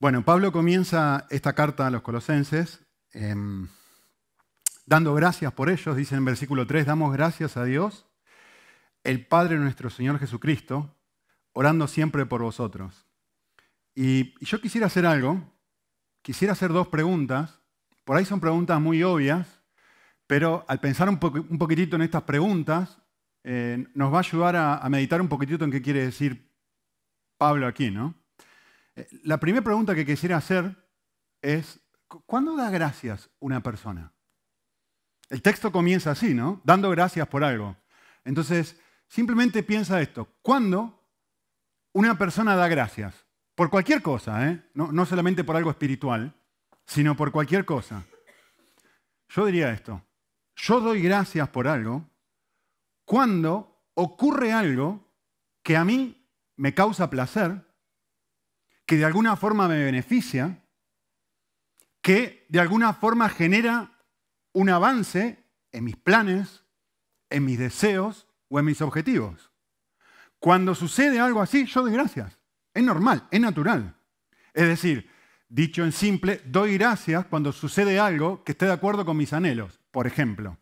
Bueno, Pablo comienza esta carta a los colosenses em, dando gracias por ellos. Dice en versículo 3, damos gracias a Dios, el Padre nuestro Señor Jesucristo, orando siempre por vosotros. Y, yo quisiera hacer algo, quisiera hacer dos preguntas. Por ahí son preguntas muy obvias, pero al pensar un, poquitito en estas preguntas, eh, nos va a ayudar a, a meditar un poquitito en qué quiere decir Pablo aquí, ¿no? La primera pregunta que quisiera hacer es, ¿cuándo da gracias una persona? El texto comienza así, ¿no? Dando gracias por algo. Entonces, simplemente piensa esto. ¿Cuándo una persona da gracias? Por cualquier cosa, ¿eh? no, no solamente por algo espiritual, sino por cualquier cosa. Yo diría esto. Yo doy gracias por algo cuando ocurre algo que a mí me causa placer, que de alguna forma me beneficia, que de alguna forma genera un avance en mis planes, en mis deseos o en mis objetivos. Cuando sucede algo así, yo doy gracias. Es normal, es natural. Es decir, dicho en simple, doy gracias cuando sucede algo que esté de acuerdo con mis anhelos. Por ejemplo,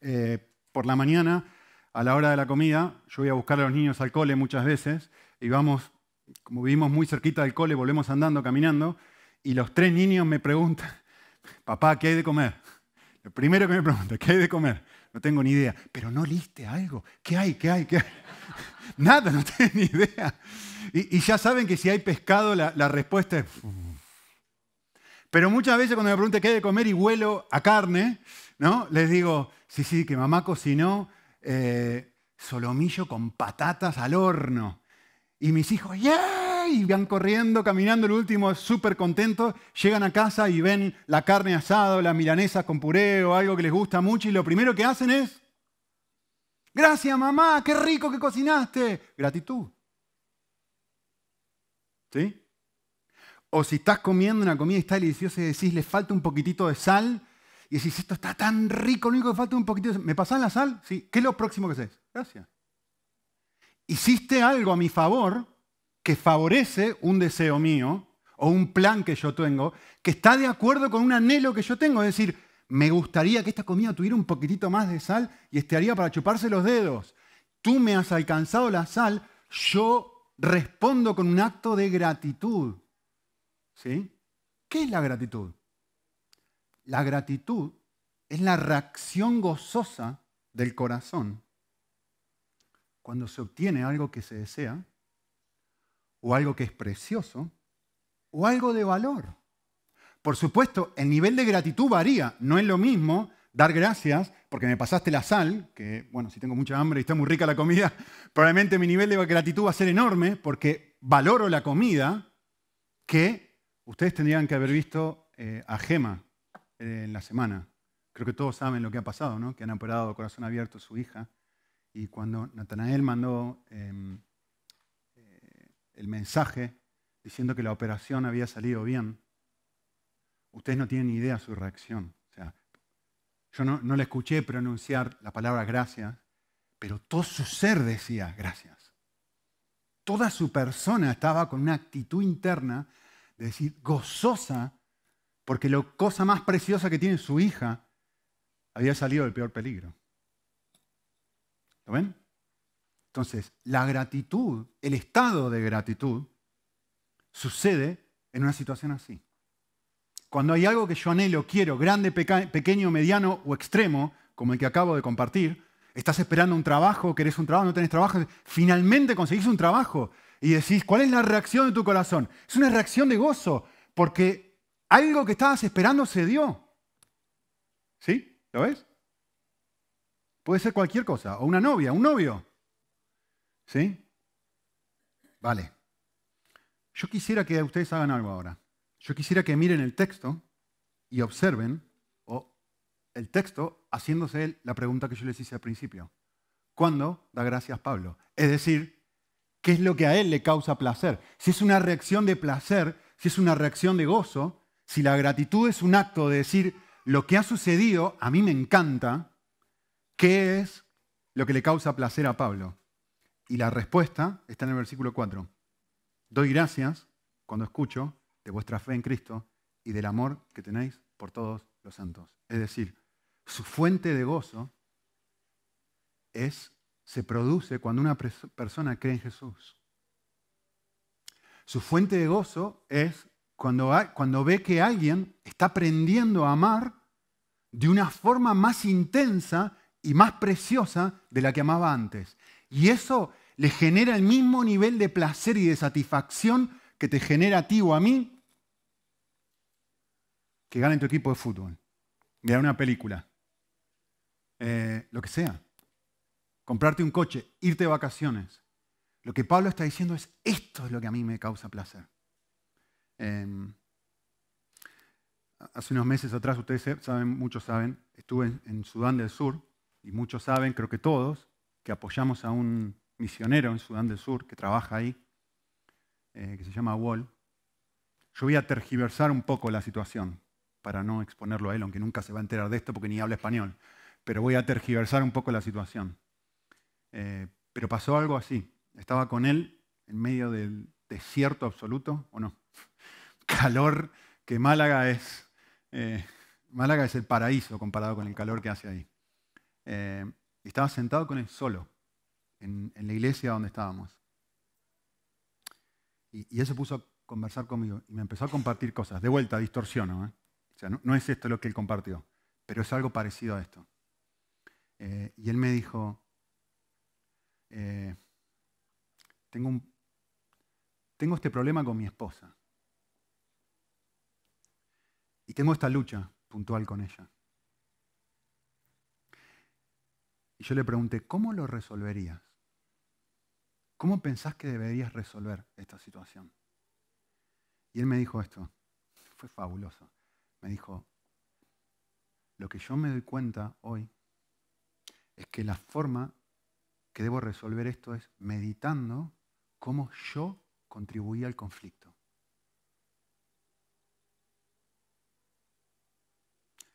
eh, por la mañana, a la hora de la comida, yo voy a buscar a los niños al cole muchas veces y vamos, como vivimos muy cerquita del cole, volvemos andando, caminando, y los tres niños me preguntan, papá, ¿qué hay de comer? Lo primero que me pregunta, ¿qué hay de comer? No tengo ni idea. Pero no liste algo. ¿Qué hay? ¿Qué hay? ¿Qué? Nada, no tengo ni idea. Y, ya saben que si hay pescado, la, respuesta es... Pero muchas veces cuando me preguntan qué hay de comer y huelo a carne, ¿no? Les digo, sí, sí, que mamá cocinó eh, solomillo con patatas al horno. Y mis hijos, ¡yeah! y van corriendo, caminando, el último súper contentos, llegan a casa y ven la carne asada, las milanesas con puré o algo que les gusta mucho y lo primero que hacen es, gracias mamá, qué rico que cocinaste, gratitud. ¿Sí? O si estás comiendo una comida y está deliciosa y decís, le falta un poquitito de sal, y decís, esto está tan rico, lo único que falta es un poquitito de sal. ¿Me pasás la sal? Sí. ¿Qué es lo próximo que haces? Gracias. Hiciste algo a mi favor que favorece un deseo mío o un plan que yo tengo, que está de acuerdo con un anhelo que yo tengo. Es decir, me gustaría que esta comida tuviera un poquitito más de sal y estaría para chuparse los dedos. Tú me has alcanzado la sal, yo respondo con un acto de gratitud. ¿Sí? ¿Qué es la gratitud? La gratitud es la reacción gozosa del corazón cuando se obtiene algo que se desea o algo que es precioso o algo de valor. Por supuesto, el nivel de gratitud varía. No es lo mismo dar gracias porque me pasaste la sal, que bueno, si tengo mucha hambre y está muy rica la comida, probablemente mi nivel de gratitud va a ser enorme porque valoro la comida que ustedes tendrían que haber visto eh, a Gema eh, en la semana. Creo que todos saben lo que ha pasado, ¿no? Que han operado corazón abierto su hija. Y cuando Natanael mandó em, el mensaje diciendo que la operación había salido bien, ustedes no tienen ni idea de su reacción. O sea, yo no, no le escuché pronunciar la palabra gracias, pero todo su ser decía gracias. Toda su persona estaba con una actitud interna de decir gozosa, porque la cosa más preciosa que tiene su hija había salido del peor peligro. ¿Lo ven? Entonces, la gratitud, el estado de gratitud, sucede en una situación así. Cuando hay algo que yo anhelo, quiero, grande, pequeño, mediano o extremo, como el que acabo de compartir, estás esperando un trabajo, querés un trabajo, no tenés trabajo, finalmente conseguís un trabajo y decís, ¿cuál es la reacción de tu corazón? Es una reacción de gozo, porque algo que estabas esperando se dio. ¿Sí? ¿Lo ves? Puede ser cualquier cosa, o una novia, un novio. ¿Sí? Vale. Yo quisiera que ustedes hagan algo ahora. Yo quisiera que miren el texto y observen o el texto haciéndose la pregunta que yo les hice al principio. ¿Cuándo da gracias Pablo? Es decir, ¿qué es lo que a él le causa placer? Si es una reacción de placer, si es una reacción de gozo, si la gratitud es un acto de decir, lo que ha sucedido a mí me encanta, ¿qué es lo que le causa placer a Pablo? Y la respuesta está en el versículo 4. Doy gracias cuando escucho de vuestra fe en Cristo y del amor que tenéis por todos los santos. Es decir, su fuente de gozo es, se produce cuando una persona cree en Jesús. Su fuente de gozo es cuando, cuando ve que alguien está aprendiendo a amar de una forma más intensa y más preciosa de la que amaba antes. Y eso le genera el mismo nivel de placer y de satisfacción que te genera a ti o a mí que gane tu equipo de fútbol, mirar una película, eh, lo que sea, comprarte un coche, irte de vacaciones. Lo que Pablo está diciendo es, esto es lo que a mí me causa placer. Em, hace unos meses atrás, ustedes saben, muchos saben, estuve en Sudán del Sur y muchos saben, creo que todos, que apoyamos a un misionero en Sudán del Sur que trabaja ahí, eh, que se llama Wall. Yo voy a tergiversar un poco la situación para no exponerlo a él, aunque nunca se va a enterar de esto porque ni habla español, pero voy a tergiversar un poco la situación. Eh, pero pasó algo así. Estaba con él en medio del desierto absoluto, ¿o no? Calor que Málaga es, eh, Málaga es el paraíso comparado con el calor que hace ahí. Estaba sentado con él solo en, la iglesia donde estábamos. Y, él se puso a conversar conmigo y me empezó a compartir cosas. De vuelta, distorsiono. ¿eh? O sea, no, es esto lo que él compartió, pero es algo parecido a esto. Eh, y él me dijo, eh, tengo este problema con mi esposa. Y tengo esta lucha puntual con ella. Y yo le pregunté, ¿cómo lo resolverías? ¿Cómo pensás que deberías resolver esta situación? Y él me dijo esto, fue fabuloso. Me dijo, lo que yo me doy cuenta hoy es que la forma que debo resolver esto es meditando cómo yo contribuí al conflicto.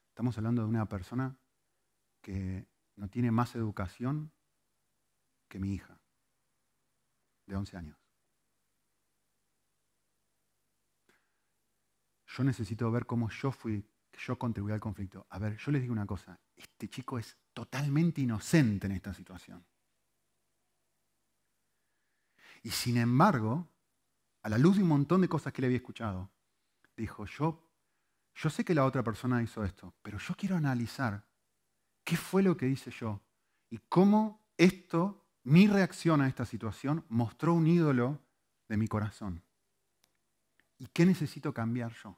Estamos hablando de una persona que no tiene más educación que mi hija de 11 años. Yo necesito ver cómo yo fui, yo contribuí al conflicto. A ver, yo les digo una cosa, este chico es totalmente inocente en esta situación. Y sin embargo, a la luz de un montón de cosas que le había escuchado, dijo, yo, yo sé que la otra persona hizo esto, pero yo quiero analizar qué fue lo que hice yo y cómo esto mi reacción a esta situación mostró un ídolo de mi corazón. ¿Y qué necesito cambiar yo?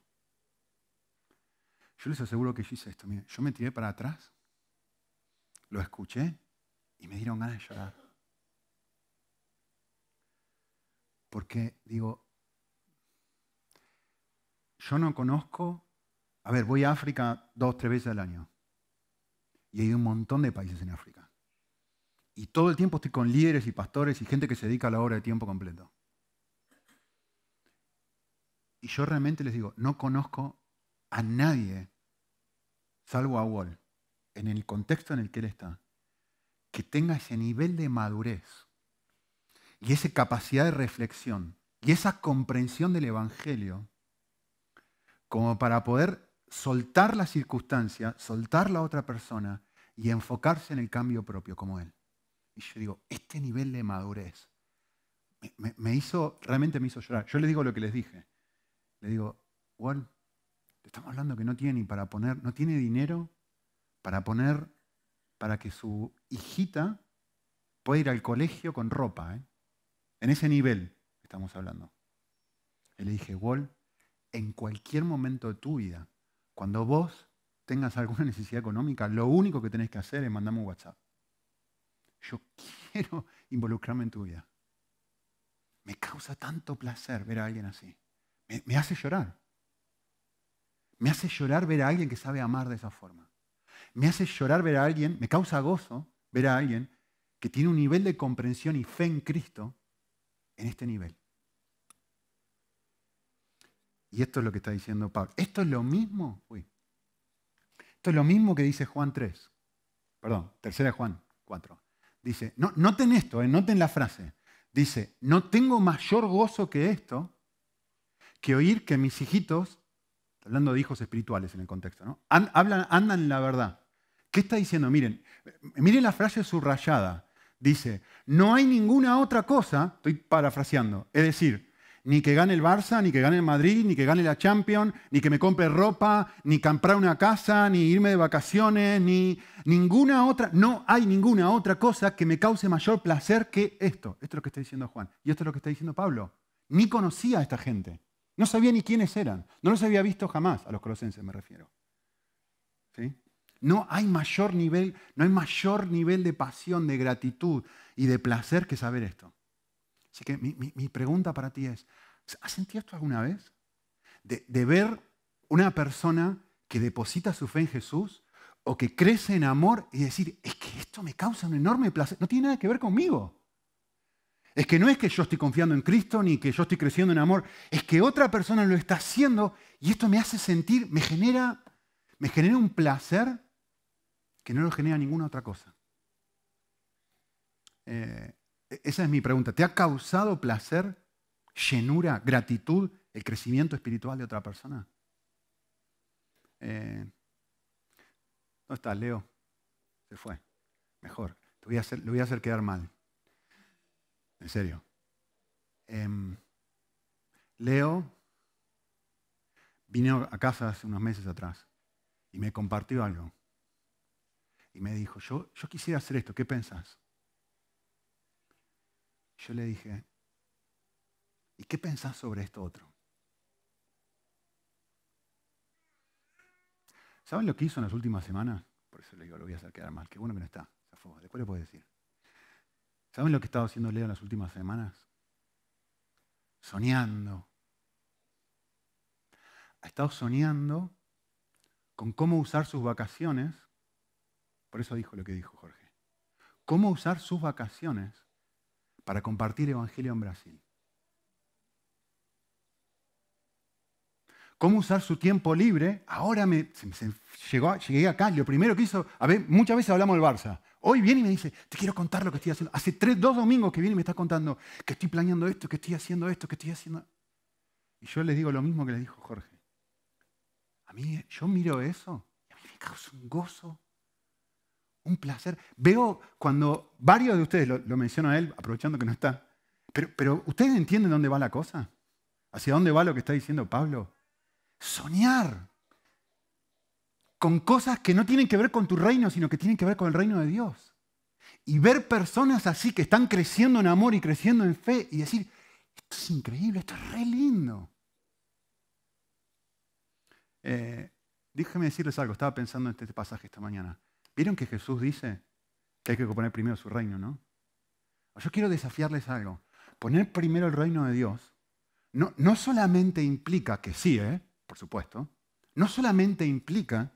Yo les aseguro que yo hice esto. yo me tiré para atrás, lo escuché y me dieron ganas de llorar. Porque digo, yo no conozco, a ver, voy a África dos, tres veces al año. Y hay un montón de países en África. Y todo el tiempo estoy con líderes y pastores y gente que se dedica a la obra de tiempo completo. Y yo realmente les digo, no conozco a nadie, salvo a Wall, en el contexto en el que él está, que tenga ese nivel de madurez y esa capacidad de reflexión y esa comprensión del Evangelio como para poder soltar la circunstancia, soltar la otra persona y enfocarse en el cambio propio como él. Y yo digo, este nivel de madurez me, hizo, realmente me hizo llorar. Yo les digo lo que les dije. Le digo, Juan, te estamos hablando que no tiene ni para poner, no tiene dinero para poner, para que su hijita pueda ir al colegio con ropa. ¿eh? En ese nivel estamos hablando. Y le dije, Wall, en cualquier momento de tu vida, cuando vos tengas alguna necesidad económica, lo único que tenés que hacer es mandarme un WhatsApp. Yo quiero involucrarme en tu vida. Me causa tanto placer ver a alguien así. Me, hace llorar. Me hace llorar ver a alguien que sabe amar de esa forma. Me hace llorar ver a alguien, me causa gozo ver a alguien que tiene un nivel de comprensión y fe en Cristo en este nivel. Y esto es lo que está diciendo Pablo. Esto es lo mismo, uy, esto es lo mismo que dice Juan 3. Perdón, tercera Juan 4. Dice, no, noten esto, eh, noten la frase. Dice, no tengo mayor gozo que esto, que oír que mis hijitos, hablando de hijos espirituales en el contexto, ¿no? hablan, andan en la verdad. ¿Qué está diciendo? Miren, miren la frase subrayada. Dice, no hay ninguna otra cosa, estoy parafraseando, es decir, ni que gane el Barça, ni que gane el Madrid, ni que gane la Champions, ni que me compre ropa, ni comprar una casa, ni irme de vacaciones, ni ninguna otra, no hay ninguna otra cosa que me cause mayor placer que esto. Esto es lo que está diciendo Juan. Y esto es lo que está diciendo Pablo. Ni conocía a esta gente. No sabía ni quiénes eran. No los había visto jamás, a los colosenses me refiero. ¿Sí? No hay mayor nivel, no hay mayor nivel de pasión, de gratitud y de placer que saber esto. Así que mi, pregunta para ti es, ¿has sentido esto alguna vez? De, ver una persona que deposita su fe en Jesús o que crece en amor y decir, es que esto me causa un enorme placer, no tiene nada que ver conmigo. Es que no es que yo estoy confiando en Cristo ni que yo estoy creciendo en amor, es que otra persona lo está haciendo y esto me hace sentir, me genera, me genera un placer que no lo genera ninguna otra cosa. Eh, esa es mi pregunta. ¿Te ha causado placer, llenura, gratitud el crecimiento espiritual de otra persona? Eh, ¿Dónde está Leo? Se fue. Mejor. Lo voy a hacer, voy a hacer quedar mal. En serio. Em, Leo vino a casa hace unos meses atrás y me compartió algo. Y me dijo, yo, yo quisiera hacer esto, ¿qué pensás? Yo le dije, ¿y qué pensás sobre esto otro? ¿Saben lo que hizo en las últimas semanas? Por eso le digo, lo voy a hacer quedar mal. Qué bueno que no está. Después le puedo decir. ¿Saben lo que he estado haciendo Leo en las últimas semanas? Soñando. Ha estado soñando con cómo usar sus vacaciones. Por eso dijo lo que dijo Jorge. Cómo usar sus vacaciones para compartir Evangelio en Brasil. ¿Cómo usar su tiempo libre? Ahora me, llegó, llegué acá, lo primero que hizo, a ver, muchas veces hablamos del Barça. Hoy viene y me dice, te quiero contar lo que estoy haciendo. Hace tres, dos domingos que viene y me está contando que estoy planeando esto, que estoy haciendo esto, que estoy haciendo... Y yo le digo lo mismo que le dijo Jorge. A mí, yo miro eso y a mí me causa un gozo un placer. Veo cuando varios de ustedes, lo, lo menciono a él, aprovechando que no está, pero, ¿ustedes entienden dónde va la cosa? ¿Hacia dónde va lo que está diciendo Pablo? Soñar con cosas que no tienen que ver con tu reino, sino que tienen que ver con el reino de Dios. Y ver personas así que están creciendo en amor y creciendo en fe y decir, esto es increíble, esto es re lindo. Eh, decirles algo, estaba pensando en este pasaje esta mañana. ¿Vieron que Jesús dice que hay que poner primero su reino, no? Yo quiero desafiarles algo. Poner primero el reino de Dios no, no solamente implica que sí, ¿eh? por supuesto, no solamente implica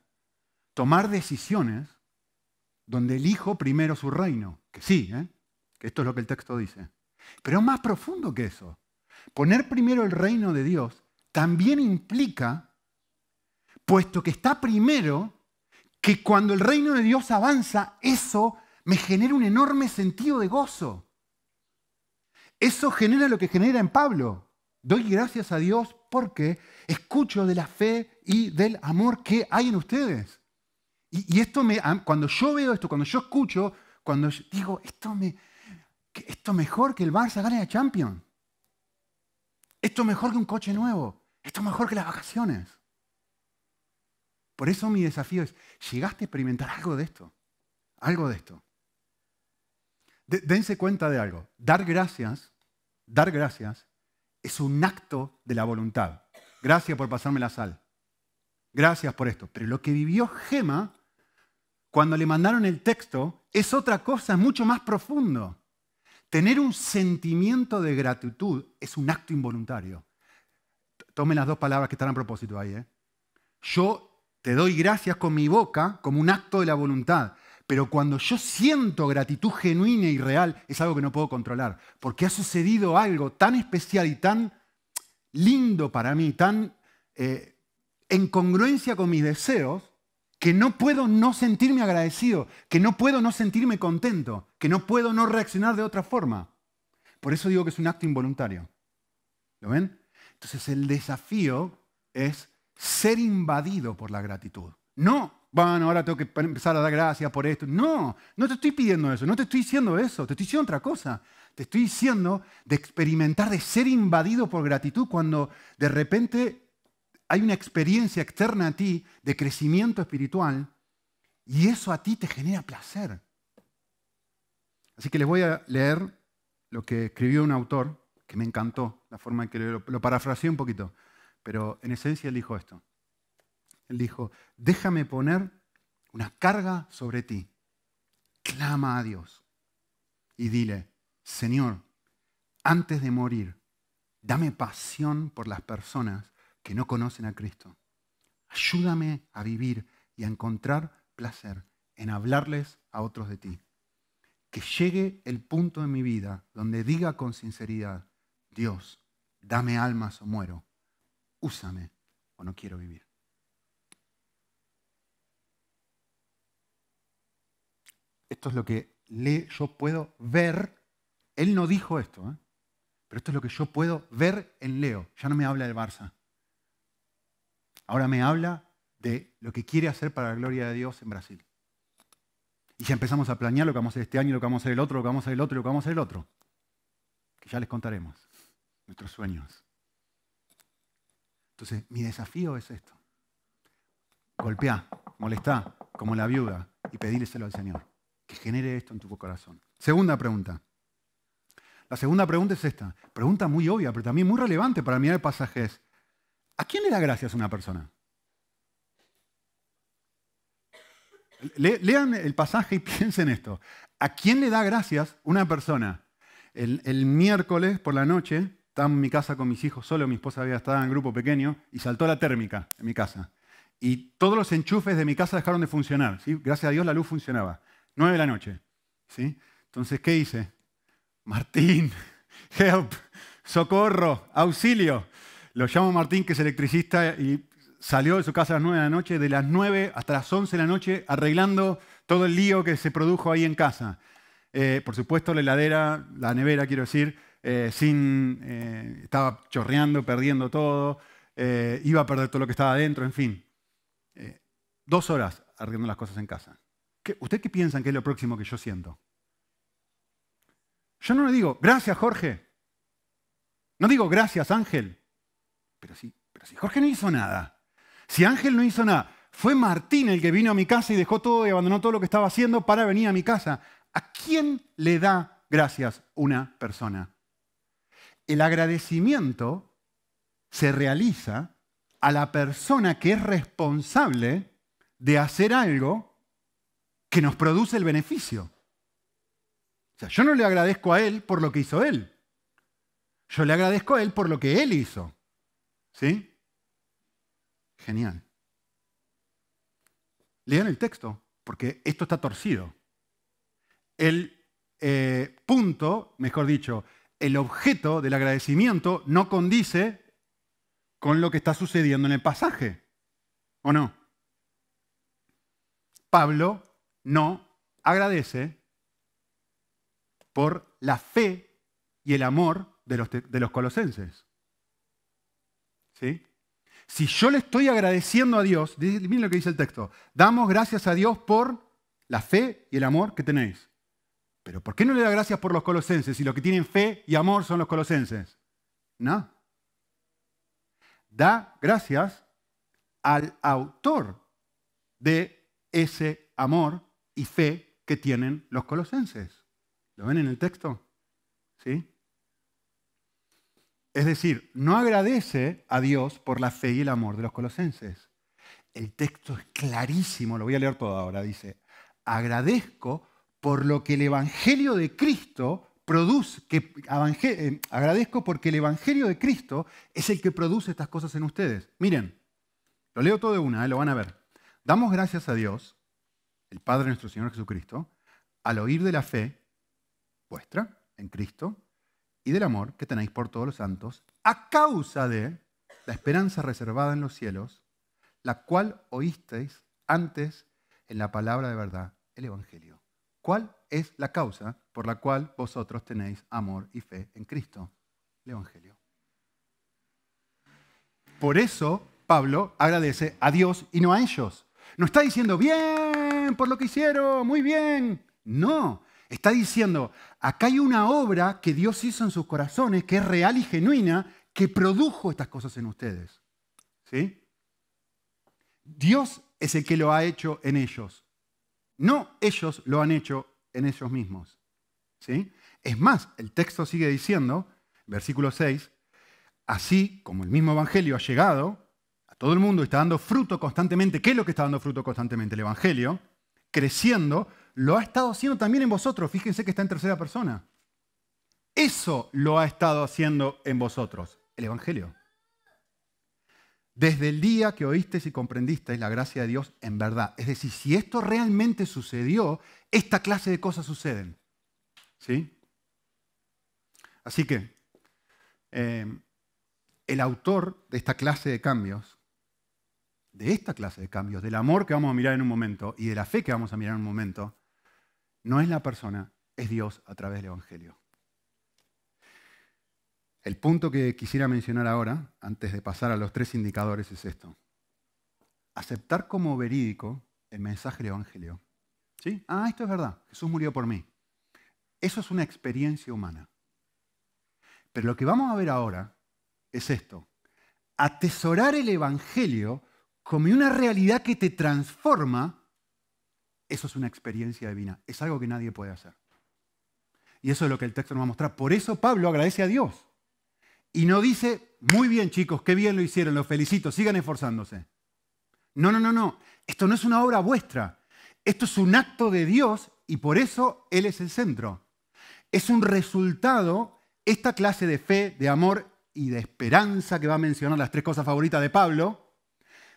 tomar decisiones donde elijo primero su reino, que sí, ¿eh? que esto es lo que el texto dice, pero es más profundo que eso. Poner primero el reino de Dios también implica, puesto que está primero, que cuando el reino de Dios avanza, eso me genera un enorme sentido de gozo. Eso genera lo que genera en Pablo. Doy gracias a Dios porque escucho de la fe y del amor que hay en ustedes. Y, esto me, cuando yo veo esto, cuando yo escucho, cuando digo, esto, me, esto mejor que el Barça gane la Champions. Esto mejor que un coche nuevo. Esto mejor que las vacaciones. Por eso mi desafío es, ¿llegaste a experimentar algo de esto? Algo de esto. dense cuenta de algo. Dar gracias, dar gracias es un acto de la voluntad. Gracias por pasarme la sal. Gracias por esto. Pero lo que vivió Gema cuando le mandaron el texto es otra cosa, mucho más profundo. Tener un sentimiento de gratitud es un acto involuntario. Tomen las dos palabras que están a propósito ahí. ¿eh? Yo te doy gracias con mi boca como un acto de la voluntad. Pero cuando yo siento gratitud genuina y real, es algo que no puedo controlar. Porque ha sucedido algo tan especial y tan lindo para mí, tan eh, en congruencia con mis deseos, que no puedo no sentirme agradecido, que no puedo no sentirme contento, que no puedo no reaccionar de otra forma. Por eso digo que es un acto involuntario. ¿Lo ven? Entonces el desafío es ser invadido por la gratitud. No, bueno, ahora tengo que empezar a dar gracias por esto. No, no te estoy pidiendo eso, no te estoy diciendo eso, te estoy diciendo otra cosa. Te estoy diciendo de experimentar, de ser invadido por gratitud cuando de repente hay una experiencia externa a ti de crecimiento espiritual y eso a ti te genera placer. Así que les voy a leer lo que escribió un autor que me encantó, la forma en que lo, parafraseé un poquito, pero en esencia él dijo esto. Él dijo, déjame poner una carga sobre ti. Clama a Dios y dile, Señor, antes de morir, dame pasión por las personas que no conocen a Cristo. Ayúdame a vivir y a encontrar placer en hablarles a otros de ti. Que llegue el punto en mi vida donde diga con sinceridad, Dios, dame almas o muero, úsame o no quiero vivir. Esto es lo que yo puedo ver él no dijo esto, ¿eh? pero esto es lo que yo puedo ver en Leo. Ya no me habla del Barça. Ahora me habla de lo que quiere hacer para la gloria de Dios en Brasil. Y ya empezamos a planear lo que vamos a hacer este año, lo que vamos a hacer el otro, lo que vamos a hacer el otro, lo que vamos a hacer el otro. Que ya les contaremos nuestros sueños. Entonces, mi desafío es esto. Golpeá, molestá, como la viuda, y pedíleselo al Señor. Que genere esto en tu corazón. Segunda pregunta. La segunda pregunta es esta. Pregunta muy obvia, pero también muy relevante para mirar el pasaje es, ¿a quién le da gracias una persona? lean el pasaje y piensen esto. ¿A quién le da gracias una persona? El, el, miércoles por la noche, estaba en mi casa con mis hijos solo, mi esposa había estado en grupo pequeño y saltó la térmica en mi casa. Y todos los enchufes de mi casa dejaron de funcionar. ¿sí? Gracias a Dios la luz funcionaba. Nueve de la noche. ¿sí? Entonces, ¿qué hice? Martín, help, socorro, auxilio. Lo llamo Martín, que es electricista, y salió de su casa a las 9 de la noche, de las 9 hasta las 11 de la noche, arreglando todo el lío que se produjo ahí en casa. Eh, por supuesto, la heladera, la nevera, quiero decir, eh, sin, eh, estaba chorreando, perdiendo todo, iba a perder todo lo que estaba adentro, en fin. dos horas arreglando las cosas en casa. ¿Usted qué piensan que es lo próximo que yo siento? Yo no le digo, gracias Jorge. No digo, gracias Ángel. Pero sí, pero si Jorge no hizo nada. Si Ángel no hizo nada, fue Martín el que vino a mi casa y dejó todo y abandonó todo lo que estaba haciendo para venir a mi casa. ¿A quién le da gracias una persona? El agradecimiento se realiza a la persona que es responsable de hacer algo que nos produce el beneficio yo no le agradezco a él por lo que hizo él. Yo le agradezco a él por lo que él hizo. ¿Sí? Genial. Lean el texto, porque esto está torcido. El eh, punto, mejor dicho, el objeto del agradecimiento no condice con lo que está sucediendo en el pasaje. ¿O no? Pablo no agradece por la fe y el amor de los, de los colosenses. ¿Sí? Si yo le estoy agradeciendo a Dios, miren lo que dice el texto, damos gracias a Dios por la fe y el amor que tenéis. Pero ¿por qué no le da gracias por los colosenses si los que tienen fe y amor son los colosenses? No. Da gracias al autor de ese amor y fe que tienen los colosenses. ¿Lo ven en el texto? ¿Sí? Es decir, no agradece a Dios por la fe y el amor de los colosenses. El texto es clarísimo, lo voy a leer todo ahora. Dice, agradezco por lo que el Evangelio de Cristo produce, que, eh, agradezco porque el Evangelio de Cristo es el que produce estas cosas en ustedes. Miren, lo leo todo de una, eh, lo van a ver. Damos gracias a Dios, el Padre nuestro Señor Jesucristo, al oír de la fe vuestra en Cristo y del amor que tenéis por todos los santos, a causa de la esperanza reservada en los cielos, la cual oísteis antes en la palabra de verdad, el Evangelio. ¿Cuál es la causa por la cual vosotros tenéis amor y fe en Cristo? El Evangelio. Por eso Pablo agradece a Dios y no a ellos. No está diciendo, bien, por lo que hicieron, muy bien. No, está diciendo, acá hay una obra que Dios hizo en sus corazones, que es real y genuina, que produjo estas cosas en ustedes. ¿Sí? Dios es el que lo ha hecho en ellos. No ellos lo han hecho en ellos mismos. ¿Sí? Es más, el texto sigue diciendo, versículo 6, así como el mismo Evangelio ha llegado a todo el mundo y está dando fruto constantemente, ¿qué es lo que está dando fruto constantemente? El Evangelio, creciendo, lo ha estado haciendo también en vosotros. Fíjense que está en tercera persona. Eso lo ha estado haciendo en vosotros, el Evangelio. Desde el día que oísteis y comprendisteis la gracia de Dios en verdad. Es decir, si esto realmente sucedió, esta clase de cosas suceden. ¿Sí? Así que eh, el autor de esta clase de cambios, de esta clase de cambios, del amor que vamos a mirar en un momento y de la fe que vamos a mirar en un momento, no es la persona, es Dios a través del Evangelio. El punto que quisiera mencionar ahora, antes de pasar a los tres indicadores, es esto. Aceptar como verídico el mensaje del Evangelio. ¿Sí? Ah, esto es verdad, Jesús murió por mí. Eso es una experiencia humana. Pero lo que vamos a ver ahora es esto. Atesorar el Evangelio como una realidad que te transforma, eso es una experiencia divina. Es algo que nadie puede hacer. Y eso es lo que el texto nos va a mostrar. Por eso Pablo agradece a Dios. Y no dice, muy bien chicos, qué bien lo hicieron, los felicito, sigan esforzándose. No, no, no, no. Esto no es una obra vuestra. Esto es un acto de Dios y por eso Él es el centro. Es un resultado esta clase de fe, de amor y de esperanza que va a mencionar las tres cosas favoritas de Pablo,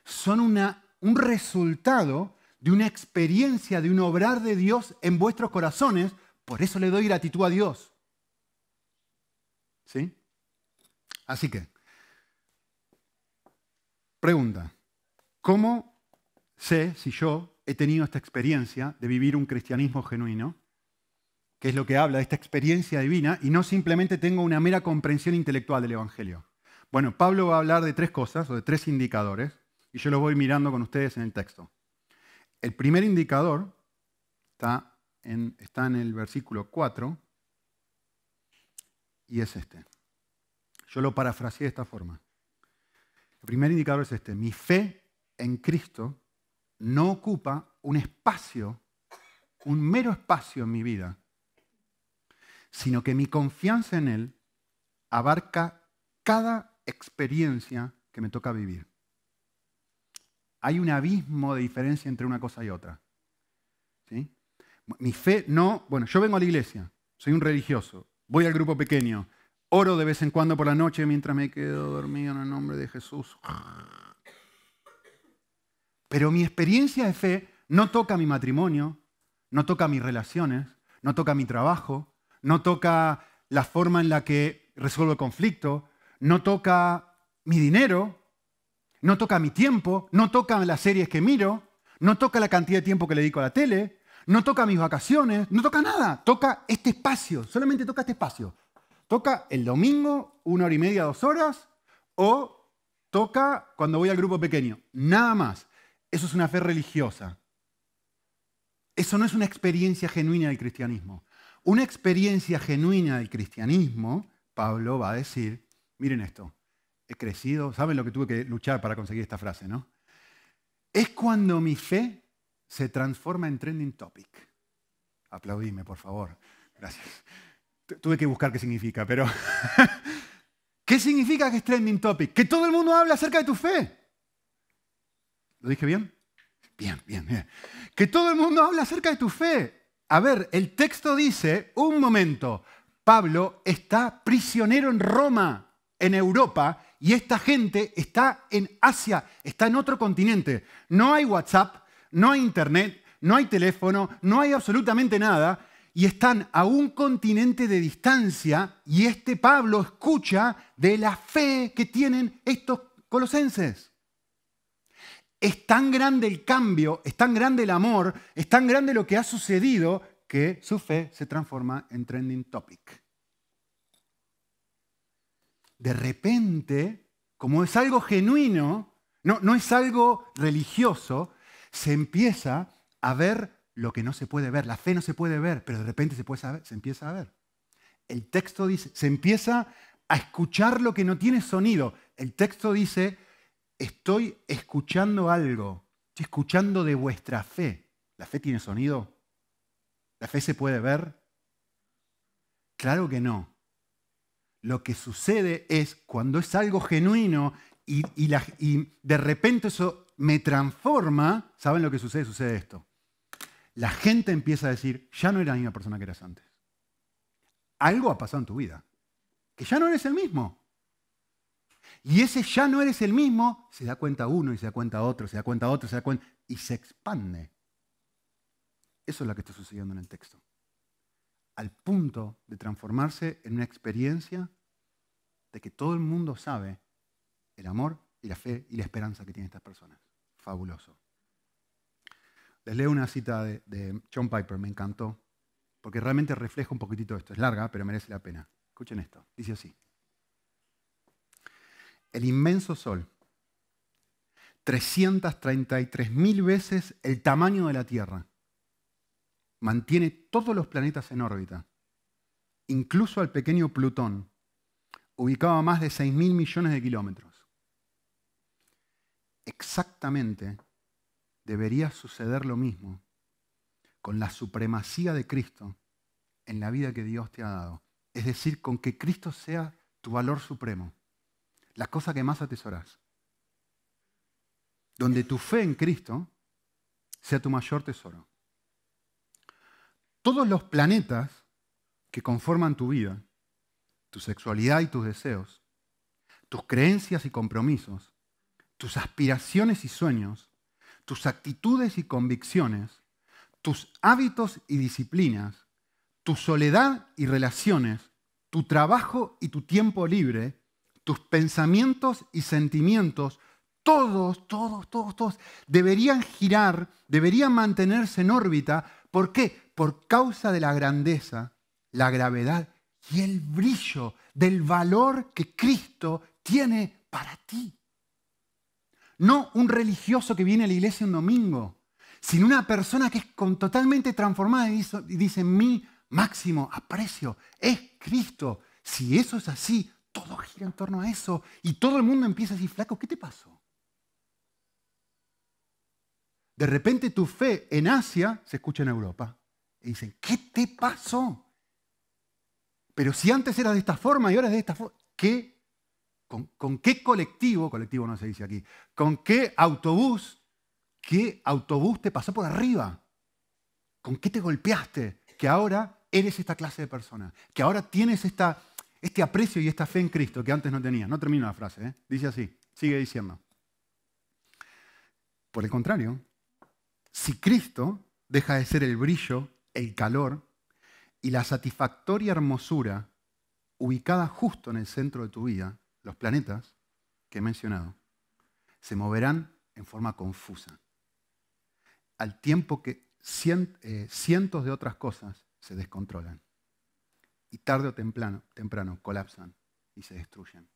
son una, un resultado de una experiencia, de un obrar de Dios en vuestros corazones. Por eso le doy gratitud a Dios. ¿Sí? Así que, pregunta, ¿cómo sé si yo he tenido esta experiencia de vivir un cristianismo genuino? que es lo que habla de esta experiencia divina, y no simplemente tengo una mera comprensión intelectual del Evangelio. Bueno, Pablo va a hablar de tres cosas, o de tres indicadores, y yo los voy mirando con ustedes en el texto. El primer indicador está en, está en el versículo 4, y es este. Yo lo parafraseé de esta forma. El primer indicador es este. Mi fe en Cristo no ocupa un espacio, un mero espacio en mi vida, sino que mi confianza en Él abarca cada experiencia que me toca vivir. Hay un abismo de diferencia entre una cosa y otra. ¿Sí? Mi fe no, bueno, yo vengo a la iglesia, soy un religioso, voy al grupo pequeño, oro de vez en cuando por la noche mientras me quedo dormido en el nombre de Jesús. Pero mi experiencia de fe no toca mi matrimonio, no toca mis relaciones, no toca mi trabajo, no toca la forma en la que resuelvo el conflicto, no toca mi dinero, no toca mi tiempo, no toca las series que miro, no toca la cantidad de tiempo que le dedico a la tele, no toca mis vacaciones, no toca nada, toca este espacio, solamente toca este espacio. Toca el domingo, una hora y media, dos horas, o toca cuando voy al grupo pequeño, nada más. Eso es una fe religiosa. Eso no es una experiencia genuina del cristianismo una experiencia genuina del cristianismo, Pablo va a decir, miren esto, he crecido, ¿saben lo que tuve que luchar para conseguir esta frase, no? Es cuando mi fe se transforma en trending topic. Aplaudime, por favor. Gracias. Tuve que buscar qué significa, pero ¿qué significa que es trending topic? Que todo el mundo habla acerca de tu fe. ¿Lo dije bien? Bien, bien, bien. Que todo el mundo habla acerca de tu fe. A ver, el texto dice, un momento, Pablo está prisionero en Roma, en Europa, y esta gente está en Asia, está en otro continente. No hay WhatsApp, no hay Internet, no hay teléfono, no hay absolutamente nada, y están a un continente de distancia, y este Pablo escucha de la fe que tienen estos colosenses. Es tan grande el cambio, es tan grande el amor, es tan grande lo que ha sucedido que su fe se transforma en trending topic. De repente, como es algo genuino, no, no es algo religioso, se empieza a ver lo que no se puede ver. La fe no se puede ver, pero de repente se, puede se empieza a ver. El texto dice, se empieza a escuchar lo que no tiene sonido. El texto dice, estoy escuchando algo, estoy escuchando de vuestra fe. ¿La fe tiene sonido? ¿La fe se puede ver? Claro que no. Lo que sucede es cuando es algo genuino y, y de repente eso me transforma, ¿saben lo que sucede? Sucede esto. La gente empieza a decir, ya no eres la misma persona que eras antes. Algo ha pasado en tu vida, que ya no eres el mismo. Y ese ya no eres el mismo, se da cuenta uno y se da cuenta otro, se da cuenta otro, se da cuenta, y se expande. Eso es lo que está sucediendo en el texto. Al punto de transformarse en una experiencia de que todo el mundo sabe el amor y la fe y la esperanza que tienen estas personas. Fabuloso. Les leo una cita de, John Piper, me encantó, porque realmente refleja un poquitito esto. Es larga, pero merece la pena. Escuchen esto. Dice así. El inmenso Sol, 333.000 veces el tamaño de la Tierra, mantiene todos los planetas en órbita, incluso al pequeño Plutón, ubicado a más de 6.000 millones de kilómetros. Exactamente debería suceder lo mismo con la supremacía de Cristo en la vida que Dios te ha dado. Es decir, con que Cristo sea tu valor supremo, la cosa que más atesoras. Donde tu fe en Cristo sea tu mayor tesoro. Todos los planetas que conforman tu vida, tu sexualidad y tus deseos, tus creencias y compromisos, tus aspiraciones y sueños, tus actitudes y convicciones, tus hábitos y disciplinas, tu soledad y relaciones, tu trabajo y tu tiempo libre, tus pensamientos y sentimientos, todos, todos, todos, todos, deberían girar, deberían mantenerse en órbita. ¿Por qué? Por causa de la grandeza, la gravedad y el brillo del valor que Cristo tiene para ti. No un religioso que viene a la iglesia un domingo, sino una persona que es totalmente transformada y dice, mi máximo aprecio es Cristo. Si eso es así, todo gira en torno a eso y todo el mundo empieza a decir, flaco, ¿qué te pasó? De repente tu fe en Asia se escucha en Europa. Y dicen, ¿qué te pasó? Pero si antes era de esta forma y ahora es de esta forma, ¿qué ¿Con, qué colectivo, colectivo no se dice aquí, con qué autobús, qué autobús te pasó por arriba? ¿Con qué te golpeaste? Que ahora eres esta clase de persona, que ahora tienes esta, este aprecio y esta fe en Cristo que antes no tenías. No termino la frase, ¿eh? dice así, sigue diciendo. Por el contrario, si Cristo deja de ser el brillo, el calor y la satisfactoria hermosura ubicada justo en el centro de tu vida, los planetas que he mencionado se moverán en forma confusa, al tiempo que eh, cientos de otras cosas se descontrolan y tarde o temprano, temprano colapsan y se destruyen.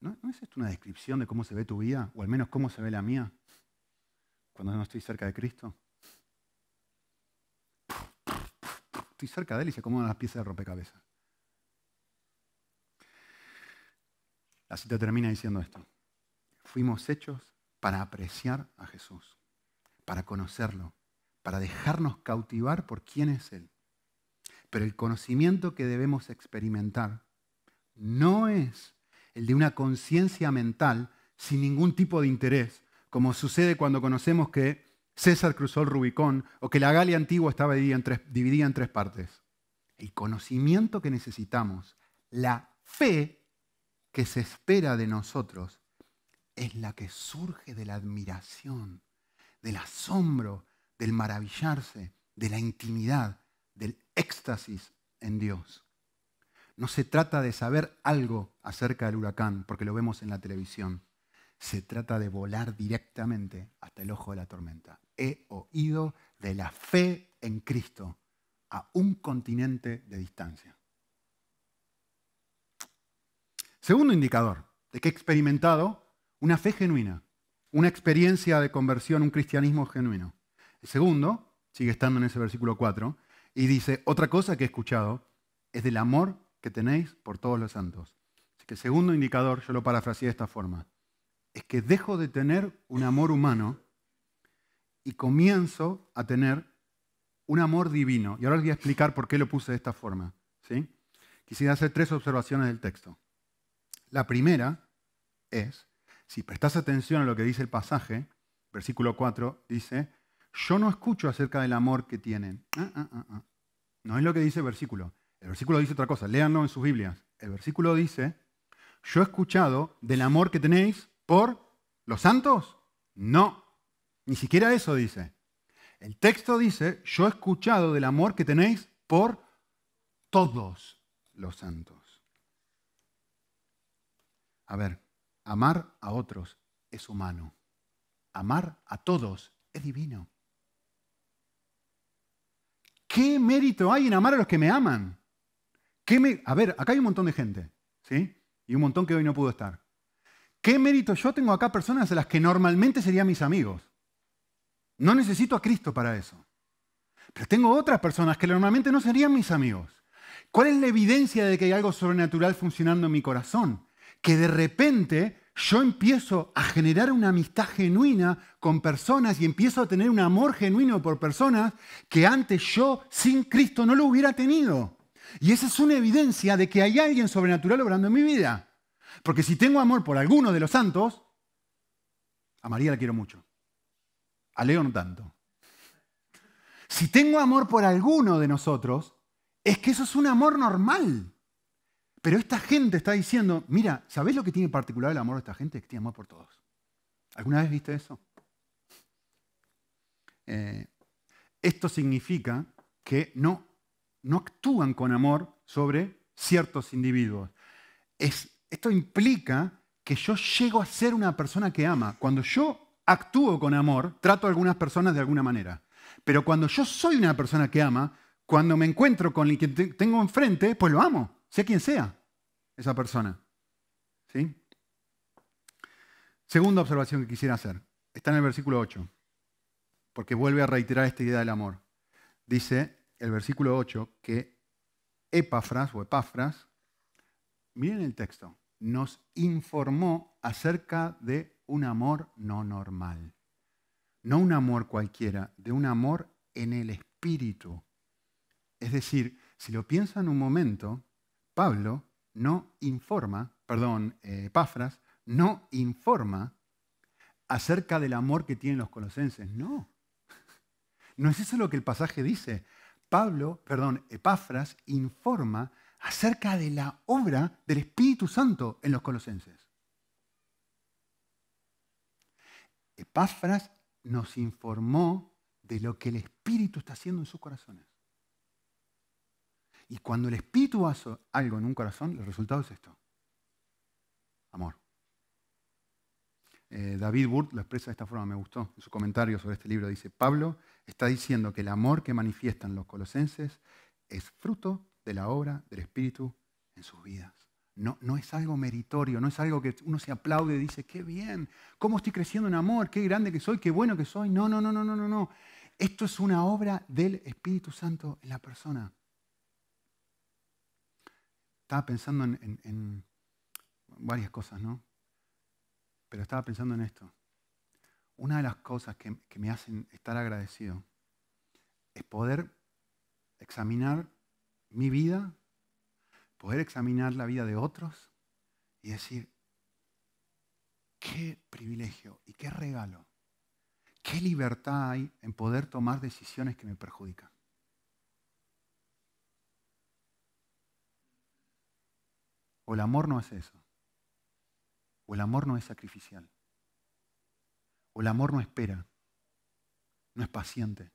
¿No, es esto una descripción de cómo se ve tu vida, o al menos cómo se ve la mía, cuando no estoy cerca de Cristo? Estoy cerca de Él y se acomodan las piezas de rompecabezas. La cita termina diciendo esto. Fuimos hechos para apreciar a Jesús, para conocerlo, para dejarnos cautivar por quién es Él. Pero el conocimiento que debemos experimentar no es el de una conciencia mental sin ningún tipo de interés, como sucede cuando conocemos que César cruzó el Rubicón o que la Galia antigua estaba dividida en tres, dividida en tres partes. El conocimiento que necesitamos, la fe que se espera de nosotros es la que surge de la admiración, del asombro, del maravillarse, de la intimidad, del éxtasis en Dios. No se trata de saber algo acerca del huracán, porque lo vemos en la televisión. Se trata de volar directamente hasta el ojo de la tormenta. He oído de la fe en Cristo a un continente de distancia. Segundo indicador, de que he experimentado una fe genuina, una experiencia de conversión, un cristianismo genuino. El segundo, sigue estando en ese versículo 4, y dice, otra cosa que he escuchado es del amor que tenéis por todos los santos. Así que el segundo indicador, yo lo parafraseé de esta forma, es que dejo de tener un amor humano y comienzo a tener un amor divino. Y ahora les voy a explicar por qué lo puse de esta forma. ¿sí? Quisiera hacer tres observaciones del texto. La primera es, si prestas atención a lo que dice el pasaje, versículo 4, dice, yo no escucho acerca del amor que tienen. Ah, ah, ah, no es lo que dice el versículo. El versículo dice otra cosa, léanlo en sus Biblias. El versículo dice, yo he escuchado del amor que tenéis por los santos. No, ni siquiera eso dice. El texto dice, yo he escuchado del amor que tenéis por todos los santos. A ver, amar a otros es humano. Amar a todos es divino. ¿Qué mérito hay en amar a los que me aman? ¿Qué A ver, acá hay un montón de gente, ¿sí? Y un montón que hoy no pudo estar. ¿Qué mérito yo tengo acá personas de las que normalmente serían mis amigos? No necesito a Cristo para eso. Pero tengo otras personas que normalmente no serían mis amigos. ¿Cuál es la evidencia de que hay algo sobrenatural funcionando en mi corazón? Que de repente yo empiezo a generar una amistad genuina con personas y empiezo a tener un amor genuino por personas que antes yo sin Cristo no lo hubiera tenido. Y esa es una evidencia de que hay alguien sobrenatural obrando en mi vida. Porque si tengo amor por alguno de los santos, a María la quiero mucho. A Leo no tanto. Si tengo amor por alguno de nosotros, es que eso es un amor normal. Pero esta gente está diciendo, mira, ¿sabés lo que tiene particular el amor de esta gente? Que tiene amor por todos. ¿Alguna vez viste eso? Eh, esto significa que no, no actúan con amor sobre ciertos individuos. Es, esto implica que yo llego a ser una persona que ama. Cuando yo actúo con amor, trato a algunas personas de alguna manera. Pero cuando yo soy una persona que ama, cuando me encuentro con el que tengo enfrente, pues lo amo, sea quien sea esa persona. ¿Sí? Segunda observación que quisiera hacer. Está en el versículo 8, porque vuelve a reiterar esta idea del amor. Dice el versículo 8 que Epafras o Epafras, miren el texto, nos informó acerca de un amor no normal. No un amor cualquiera, de un amor en el espíritu. Es decir, si lo piensan un momento, Pablo no informa, perdón, eh, Epafras, no informa acerca del amor que tienen los colosenses. No. No es eso lo que el pasaje dice. Pablo, perdón, Epafras informa acerca de la obra del Espíritu Santo en los colosenses. Epáfras nos informó de lo que el Espíritu está haciendo en sus corazones. Y cuando el Espíritu hace algo en un corazón, el resultado es esto. Amor. Eh, David Burt lo expresa de esta forma, me gustó, en su comentario sobre este libro. Dice, Pablo está diciendo que el amor que manifiestan los colosenses es fruto de la obra del Espíritu en sus vidas. No, no, es algo meritorio, no es algo que uno se aplaude y dice, qué bien, cómo estoy creciendo en amor, qué grande que soy, qué bueno que soy. No, no, no, no, no, no, no. Esto es una obra del Espíritu Santo en la persona. Estaba pensando en, varias cosas, ¿no? Pero estaba pensando en esto. Una de las cosas que, me hacen estar agradecido es poder examinar mi vida poder examinar la vida de otros y decir, qué privilegio y qué regalo, qué libertad hay en poder tomar decisiones que me perjudican. O el amor no es eso. O el amor no es sacrificial. O el amor no espera. No es paciente.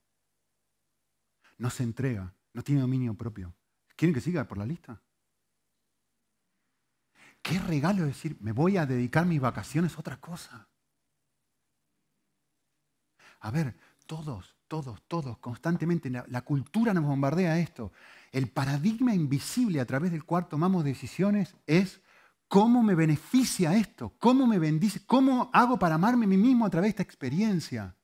No se entrega. No tiene dominio propio. ¿Quieren que siga por la lista? Qué regalo decir, me voy a dedicar mis vacaciones a otra cosa. A ver, todos, todos, todos, constantemente, la, cultura nos bombardea esto. El paradigma invisible a través del cual tomamos decisiones es ¿Cómo me beneficia esto? ¿Cómo me bendice? ¿Cómo hago para amarme a mí mismo a través de esta experiencia?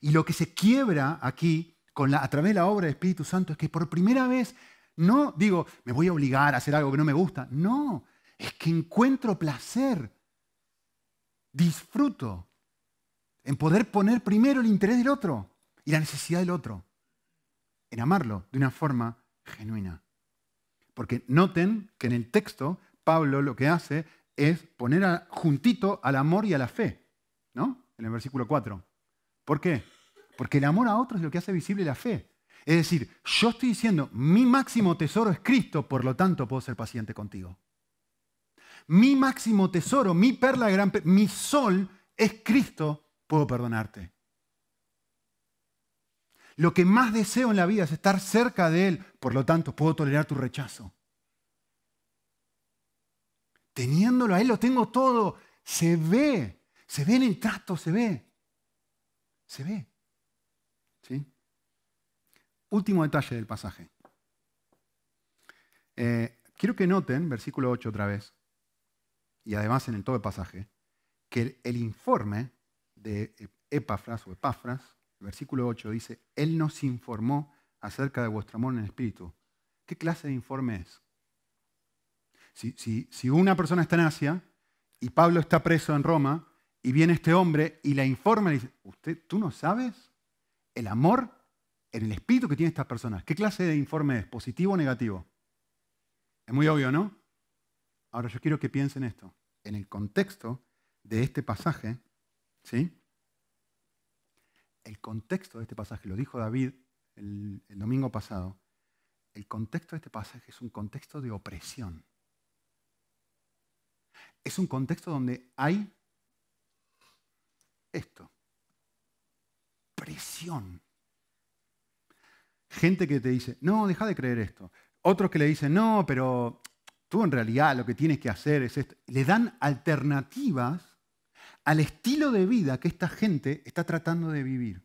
Y lo que se quiebra aquí con la, a través de la obra del Espíritu Santo es que por primera vez no digo, me voy a obligar a hacer algo que no me gusta. No, es que encuentro placer, disfruto en poder poner primero el interés del otro y la necesidad del otro, en amarlo de una forma genuina. Porque noten que en el texto Pablo lo que hace es poner juntito al amor y a la fe, ¿no? En el versículo 4. ¿Por qué? Porque el amor a otros es lo que hace visible la fe. Es decir, yo estoy diciendo, mi máximo tesoro es Cristo, por lo tanto puedo ser paciente contigo. Mi máximo tesoro, mi perla gran, mi sol es Cristo, puedo perdonarte. Lo que más deseo en la vida es estar cerca de Él, por lo tanto puedo tolerar tu rechazo. Teniéndolo a Él lo tengo todo. Se ve, se ve en el trato, se ve. Se ve. ¿Sí? Último detalle del pasaje. Eh, quiero que noten, versículo 8 otra vez, y además en el todo el pasaje, que el, informe de Epafras o Epafras, versículo 8 dice, Él nos informó acerca de vuestro amor en el Espíritu. ¿Qué clase de informe es? Si, una persona está en Asia y Pablo está preso en Roma y viene este hombre y le informa y dice, ¿Usted, ¿tú no sabes el amor en el espíritu que tienen estas personas? ¿Qué clase de informe es? ¿Positivo o negativo? Es muy obvio, ¿no? Ahora yo quiero que piensen esto. En el contexto de este pasaje, ¿sí? El contexto de este pasaje, lo dijo David el domingo pasado, el contexto de este pasaje es un contexto de opresión es un contexto donde hay esto, presión. Gente que te dice, no, deja de creer esto. Otros que le dicen, no, pero tú en realidad lo que tienes que hacer es esto. Le dan alternativas al estilo de vida que esta gente está tratando de vivir.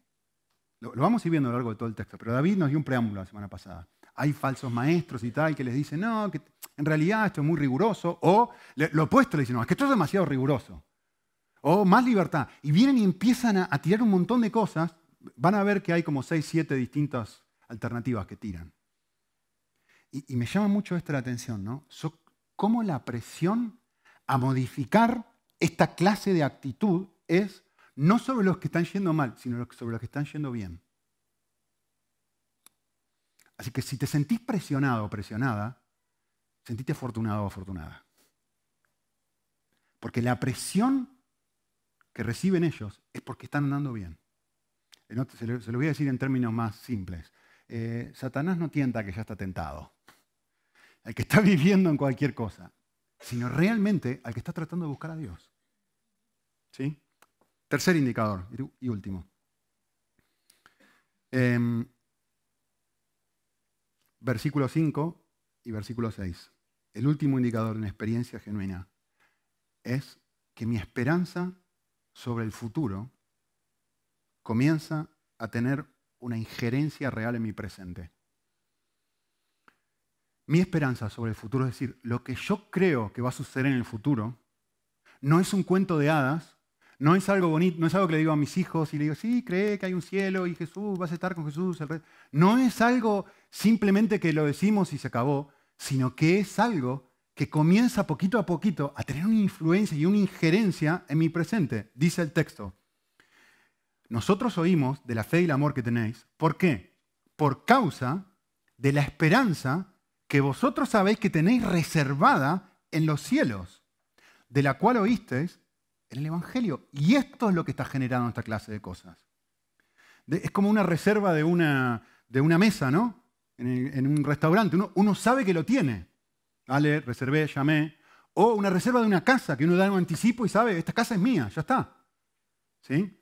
Lo, vamos a ir viendo a lo largo de todo el texto, pero David nos dio un preámbulo la semana pasada. Hay falsos maestros y tal que les dicen, no, que en realidad esto es muy riguroso, o lo opuesto le dicen, no, es que esto es demasiado riguroso, o más libertad. Y vienen y empiezan a, tirar un montón de cosas, van a ver que hay como seis, siete distintas alternativas que tiran. Y, me llama mucho esto la atención, ¿no? cómo la presión a modificar esta clase de actitud es no sobre los que están yendo mal, sino sobre los que están yendo bien. Así que si te sentís presionado o presionada, sentite afortunado o afortunada. Porque la presión que reciben ellos es porque están andando bien. Se lo, voy a decir en términos más simples. Eh, Satanás no tienta que ya está tentado, al que está viviendo en cualquier cosa, sino realmente al que está tratando de buscar a Dios. ¿Sí? Tercer indicador y último. Em, versículo 5 y versículo 6 el último indicador en experiencia genuina es que mi esperanza sobre el futuro comienza a tener una injerencia real en mi presente. Mi esperanza sobre el futuro, es decir, lo que yo creo que va a suceder en el futuro, no es un cuento de hadas, no es algo bonito, no es algo que le digo a mis hijos y le digo, sí, cree que hay un cielo y Jesús, vas a estar con Jesús. No es algo simplemente que lo decimos y se acabó, sino que es algo que comienza poquito a poquito a tener una influencia y una injerencia en mi presente, dice el texto. Nosotros oímos de la fe y el amor que tenéis. ¿Por qué? Por causa de la esperanza que vosotros sabéis que tenéis reservada en los cielos, de la cual oísteis en el Evangelio. Y esto es lo que está generando esta clase de cosas. es como una reserva de una, de una mesa, ¿no? en, un restaurante. Uno, sabe que lo tiene. Vale, reservé, llamé. O una reserva de una casa que uno da un anticipo y sabe, esta casa es mía, ya está. ¿Sí?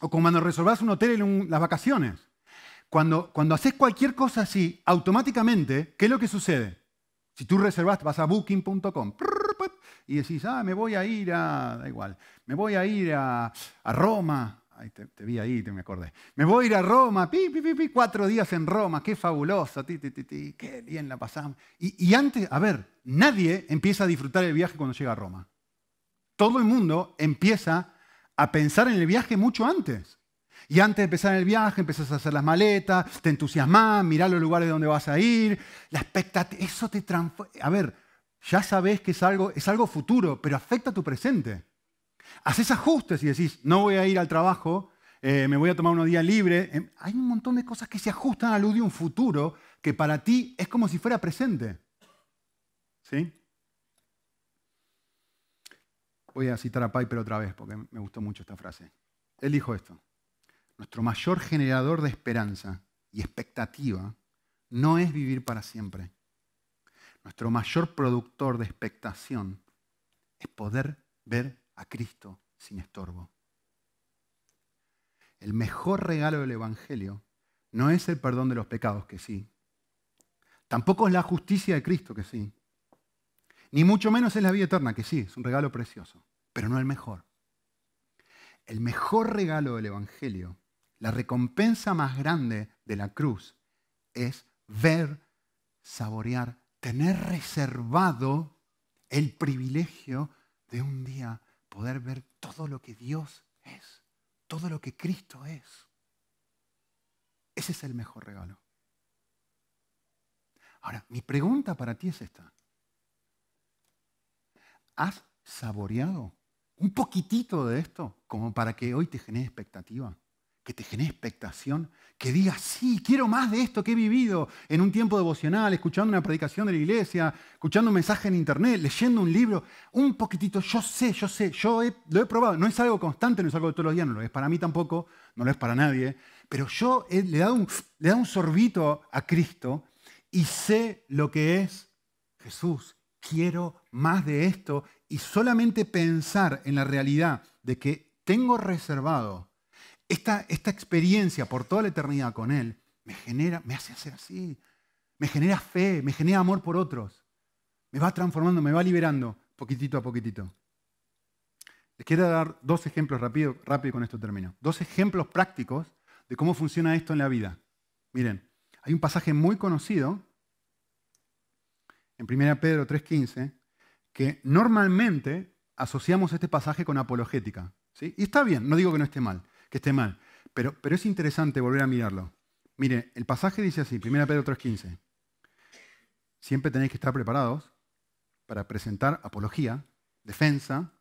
O como cuando reservas un hotel en las vacaciones. Cuando, cuando haces cualquier cosa así, automáticamente, ¿qué es lo que sucede? Si tú reservaste, vas a booking.com y decís, ah, me voy a ir a, da igual, me voy a ir a, a Roma te, vi ahí, te me acordé. Me voy a ir a Roma, pi, pi, pi, pi cuatro días en Roma, qué fabuloso, ti, ti, ti, qué bien la pasamos. Y, y antes, a ver, nadie empieza a disfrutar el viaje cuando llega a Roma. Todo el mundo empieza a pensar en el viaje mucho antes. Y antes de empezar el viaje, empiezas a hacer las maletas, te entusiasmas, mirar los lugares donde vas a ir, la expectativa, eso te transforma. A ver, ya sabes que es algo, es algo futuro, pero afecta a tu presente. Haces ajustes y decís, no voy a ir al trabajo, eh, me voy a tomar unos días libres. Em, hay un montón de cosas que se ajustan a luz de un futuro que para ti es como si fuera presente. ¿Sí? Voy a citar a Piper otra vez porque me gustó mucho esta frase. Él dijo esto. Nuestro mayor generador de esperanza y expectativa no es vivir para siempre. Nuestro mayor productor de expectación es poder ver a Cristo sin estorbo. El mejor regalo del Evangelio no es el perdón de los pecados, que sí. Tampoco es la justicia de Cristo, que sí. Ni mucho menos es la vida eterna, que sí, es un regalo precioso, pero no el mejor. El mejor regalo del Evangelio, la recompensa más grande de la cruz, es ver, saborear, tener reservado el privilegio de un día poder ver todo lo que Dios es, todo lo que Cristo es. Ese es el mejor regalo. Ahora, mi pregunta para ti es esta. ¿Has saboreado un poquitito de esto como para que hoy te genere expectativa? Que te genere expectación, que digas, sí, quiero más de esto que he vivido en un tiempo devocional, escuchando una predicación de la iglesia, escuchando un mensaje en internet, leyendo un libro, un poquitito, yo sé, yo sé, yo lo he probado, no es algo constante, no es algo de todos los días, no lo es para mí tampoco, no lo es para nadie, pero yo le he un, le he dado un sorbito a Cristo y sé lo que es Jesús, quiero más de esto y solamente pensar en la realidad de que tengo reservado esta, experiencia por toda la eternidad con Él me genera, me hace hacer así, me genera fe, me genera amor por otros, me va transformando, me va liberando, poquitito a poquitito. Les quiero dar dos ejemplos rápido, con esto termino. Dos ejemplos prácticos de cómo funciona esto en la vida. Miren, hay un pasaje muy conocido en 1 Pedro 3.15 que normalmente asociamos este pasaje con apologética. ¿sí? Y está bien, no digo que no esté mal que esté mal. Pero, pero es interesante volver a mirarlo. Mire, el pasaje dice así, 1 Pedro 3.15. Siempre tenéis que estar preparados para presentar apología, defensa,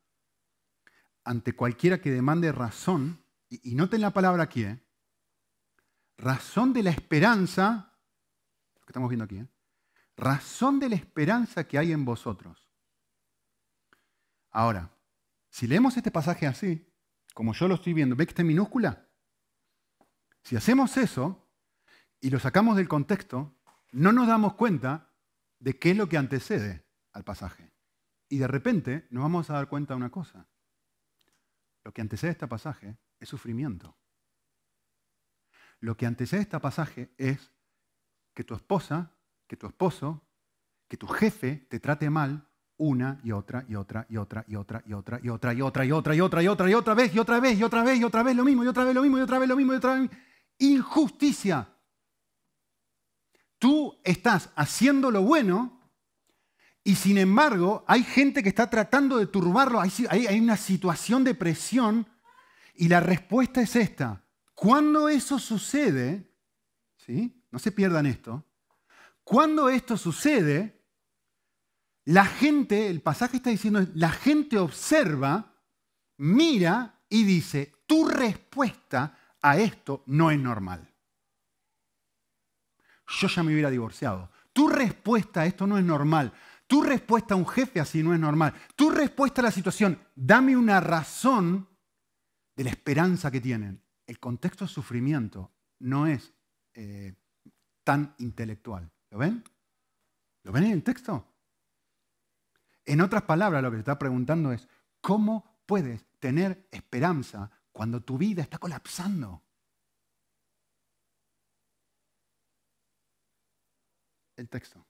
ante cualquiera que demande razón, y, noten la palabra aquí, ¿eh? razón de la esperanza, lo que estamos viendo aquí, ¿eh? razón de la esperanza que hay en vosotros. Ahora, si leemos este pasaje así, como yo lo estoy viendo, ¿ve que está en minúscula? Si hacemos eso y lo sacamos del contexto, no nos damos cuenta de qué es lo que antecede al pasaje. Y de repente nos vamos a dar cuenta de una cosa. Lo que antecede a este pasaje es sufrimiento. Lo que antecede a este pasaje es que tu esposa, que tu esposo, que tu jefe te trate mal una y otra y otra y otra y otra y otra y otra y otra y otra y otra y otra y otra vez y otra vez y otra vez y otra vez lo mismo y otra vez lo mismo y otra vez lo mismo y otra vez injusticia. Tú estás haciendo lo bueno y sin embargo hay gente que está tratando de turbarlo, hay, una situación de presión y la respuesta es esta. Cuando eso sucede, ¿sí? no se pierdan esto, cuando esto sucede, la gente, el pasaje está diciendo, la gente observa, mira y dice, tu respuesta a esto no es normal. Yo ya me hubiera divorciado. Tu respuesta a esto no es normal. Tu respuesta a un jefe así no es normal. Tu respuesta a la situación, dame una razón de la esperanza que tienen. El contexto de sufrimiento no es eh, tan intelectual. ¿Lo ven? ¿Lo ven en el texto? En otras palabras, lo que se está preguntando es, ¿cómo puedes tener esperanza cuando tu vida está colapsando? El texto.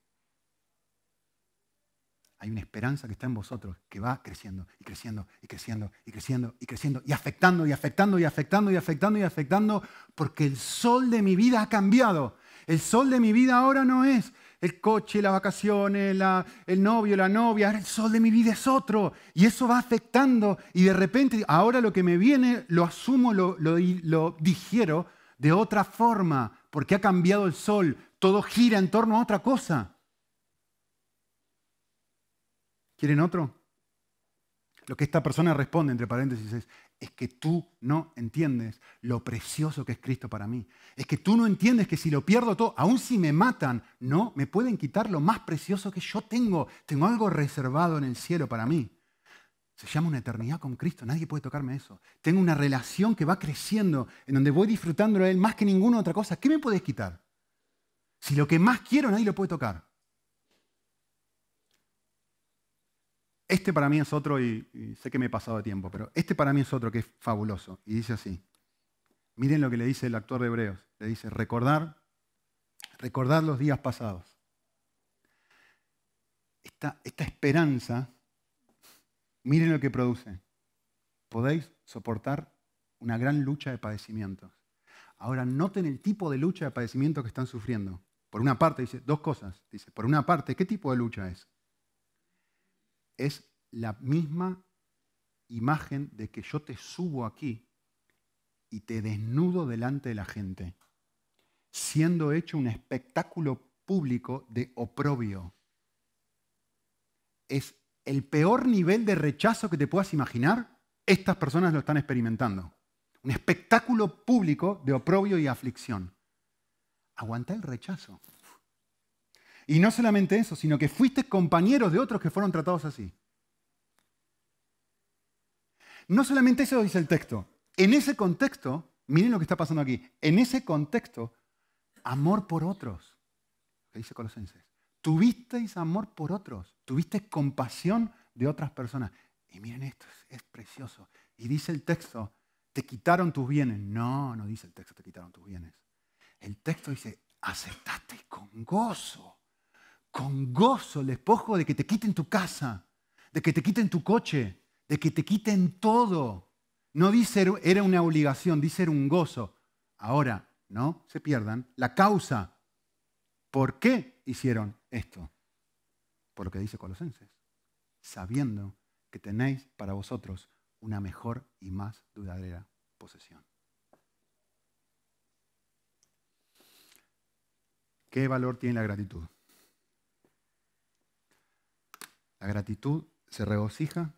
hay una esperanza que está en vosotros, que va creciendo y creciendo y creciendo y creciendo y creciendo y afectando y afectando y afectando y afectando y afectando, porque el sol de mi vida ha cambiado. El sol de mi vida ahora no es el coche, las vacaciones, el novio, la novia, ahora el sol de mi vida es otro. Y eso va afectando y de repente ahora lo que me viene lo asumo, lo, lo, lo digiero de otra forma, porque ha cambiado el sol, todo gira en torno a otra cosa. ¿Quieren otro? Lo que esta persona responde, entre paréntesis, es, es que tú no entiendes lo precioso que es Cristo para mí. Es que tú no entiendes que si lo pierdo todo, aun si me matan, no, me pueden quitar lo más precioso que yo tengo. Tengo algo reservado en el cielo para mí. Se llama una eternidad con Cristo, nadie puede tocarme eso. Tengo una relación que va creciendo, en donde voy disfrutando de Él más que ninguna otra cosa. ¿Qué me puedes quitar? Si lo que más quiero nadie lo puede tocar. Este para mí es otro, y, sé que me he pasado de tiempo, pero este para mí es otro que es fabuloso. Y dice así. Miren lo que le dice el actor de Hebreos. Le dice, recordar, recordar los días pasados. Esta, esperanza, miren lo que produce. Podéis soportar una gran lucha de padecimientos. Ahora, noten el tipo de lucha de padecimiento que están sufriendo. Por una parte, dice dos cosas. Dice, por una parte, ¿qué tipo de lucha es? Es la misma imagen de que yo te subo aquí y te desnudo delante de la gente, siendo hecho un espectáculo público de oprobio. Es el peor nivel de rechazo que te puedas imaginar, estas personas lo están experimentando. Un espectáculo público de oprobio y aflicción. Aguanta el rechazo. Y no solamente eso, sino que fuiste compañeros de otros que fueron tratados así. No solamente eso dice el texto. En ese contexto, miren lo que está pasando aquí. En ese contexto, amor por otros. ¿Qué dice Colosenses? Tuvisteis amor por otros. Tuvisteis compasión de otras personas. Y miren esto, es, precioso. Y dice el texto, te quitaron tus bienes. No, no dice el texto, te quitaron tus bienes. El texto dice, aceptaste con gozo con gozo el despojo de que te quiten tu casa, de que te quiten tu coche, de que te quiten todo. No dice era una obligación, dice era un gozo. Ahora, no se pierdan la causa. ¿Por qué hicieron esto? Por lo que dice Colosenses. Sabiendo que tenéis para vosotros una mejor y más duradera posesión. ¿Qué valor tiene la gratitud? La gratitud se regocija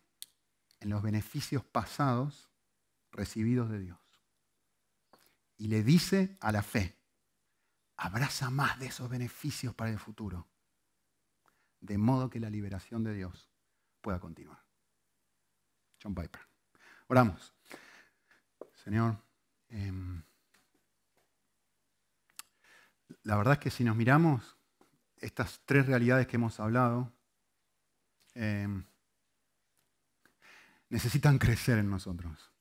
en los beneficios pasados recibidos de Dios. Y le dice a la fe, abraza más de esos beneficios para el futuro, de modo que la liberación de Dios pueda continuar. John Piper. Oramos. Señor, em, la verdad es que si nos miramos estas tres realidades que hemos hablado, Em, necesitan crecer en nosotros.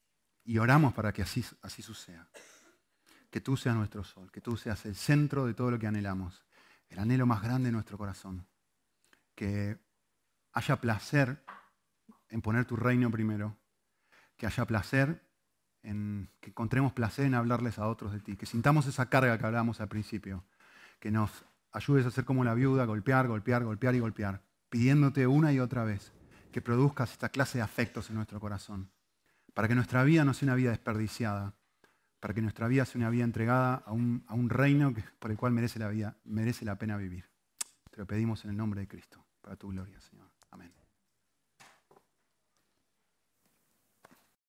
Y oramos para que así, así suceda. Que tú seas nuestro sol, que tú seas el centro de todo lo que anhelamos, el anhelo más grande de nuestro corazón. Que haya placer en poner tu reino primero, que haya placer en que encontremos placer en hablarles a otros de ti, que sintamos esa carga que hablábamos al principio, que nos ayudes a ser como la viuda, golpear, golpear, golpear y golpear pidiéndote una y otra vez que produzcas esta clase de afectos en nuestro corazón, para que nuestra vida no sea una vida desperdiciada, para que nuestra vida sea una vida entregada a un, a un reino por el cual merece la, vida, merece la pena vivir. Te lo pedimos en el nombre de Cristo, para tu gloria, Señor. Amén.